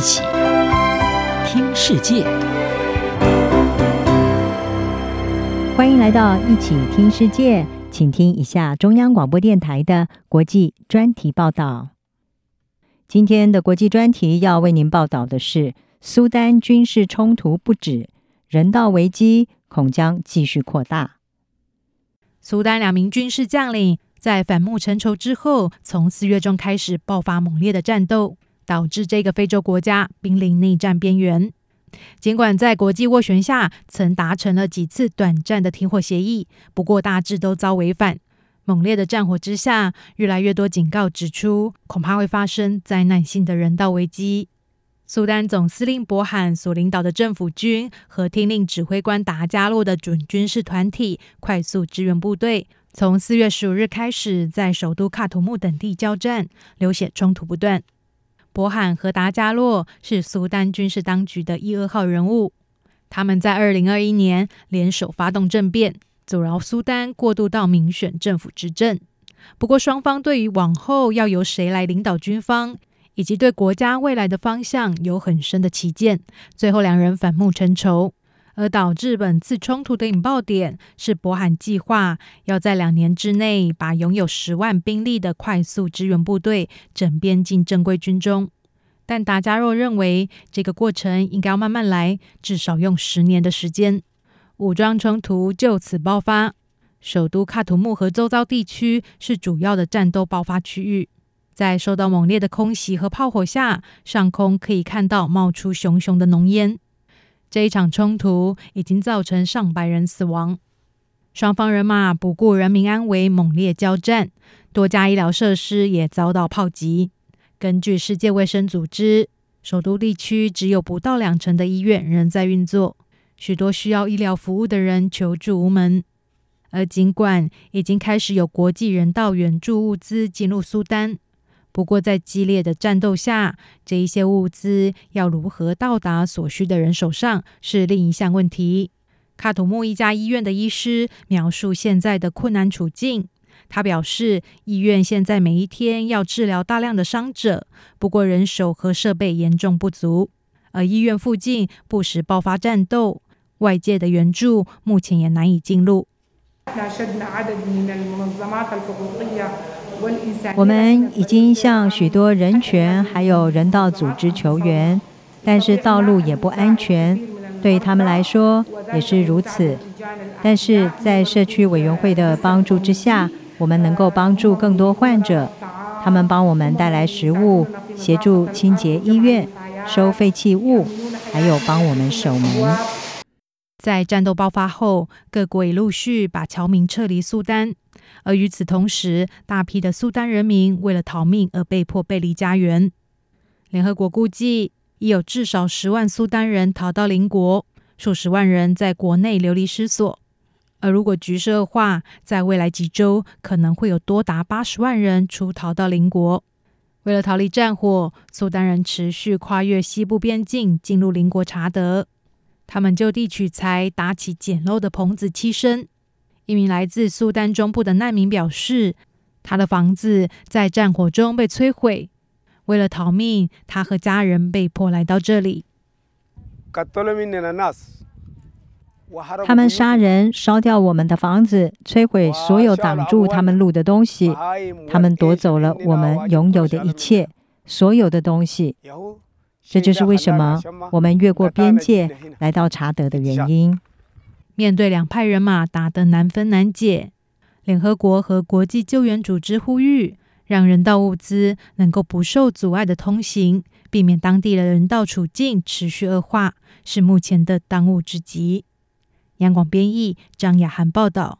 一起听世界，欢迎来到一起听世界，请听一下中央广播电台的国际专题报道。今天的国际专题要为您报道的是：苏丹军事冲突不止，人道危机恐将继续扩大。苏丹两名军事将领在反目成仇之后，从四月中开始爆发猛烈的战斗。导致这个非洲国家濒临内战边缘。尽管在国际斡旋下曾达成了几次短暂的停火协议，不过大致都遭违反。猛烈的战火之下，越来越多警告指出，恐怕会发生灾难性的人道危机。苏丹总司令伯罕所领导的政府军和听令指挥官达加洛的准军事团体快速支援部队，从四月十五日开始在首都喀土穆等地交战，流血冲突不断。博罕和达加洛是苏丹军事当局的一二号人物，他们在二零二一年联手发动政变，阻挠苏丹过渡到民选政府执政。不过，双方对于往后要由谁来领导军方，以及对国家未来的方向有很深的歧见，最后两人反目成仇。而导致本次冲突的引爆点是伯罕计划要在两年之内把拥有十万兵力的快速支援部队整编进正规军中，但达加洛认为这个过程应该要慢慢来，至少用十年的时间。武装冲突就此爆发，首都喀土穆和周遭地区是主要的战斗爆发区域，在受到猛烈的空袭和炮火下，上空可以看到冒出熊熊的浓烟。这一场冲突已经造成上百人死亡，双方人马不顾人民安危，猛烈交战，多家医疗设施也遭到炮击。根据世界卫生组织，首都地区只有不到两成的医院仍在运作，许多需要医疗服务的人求助无门。而尽管已经开始有国际人道援助物资进入苏丹。不过，在激烈的战斗下，这一些物资要如何到达所需的人手上，是另一项问题。卡土木一家医院的医师描述现在的困难处境。他表示，医院现在每一天要治疗大量的伤者，不过人手和设备严重不足，而医院附近不时爆发战斗，外界的援助目前也难以进入。我们已经向许多人权还有人道组织求援，但是道路也不安全，对他们来说也是如此。但是在社区委员会的帮助之下，我们能够帮助更多患者。他们帮我们带来食物，协助清洁医院、收废弃物，还有帮我们守门。在战斗爆发后，各国已陆续把侨民撤离苏丹。而与此同时，大批的苏丹人民为了逃命而被迫背离家园。联合国估计，已有至少十万苏丹人逃到邻国，数十万人在国内流离失所。而如果局势恶化，在未来几周可能会有多达八十万人出逃到邻国。为了逃离战火，苏丹人持续跨越西部边境进入邻国查德，他们就地取材，搭起简陋的棚子栖身。一名来自苏丹中部的难民表示，他的房子在战火中被摧毁。为了逃命，他和家人被迫来到这里。他们杀人，烧掉我们的房子，摧毁所有挡住他们路的东西。他们夺走了我们拥有的一切，所有的东西。这就是为什么我们越过边界来到查德的原因。面对两派人马打得难分难解，联合国和国际救援组织呼吁，让人道物资能够不受阻碍的通行，避免当地的人道处境持续恶化，是目前的当务之急。央广编译张雅涵报道。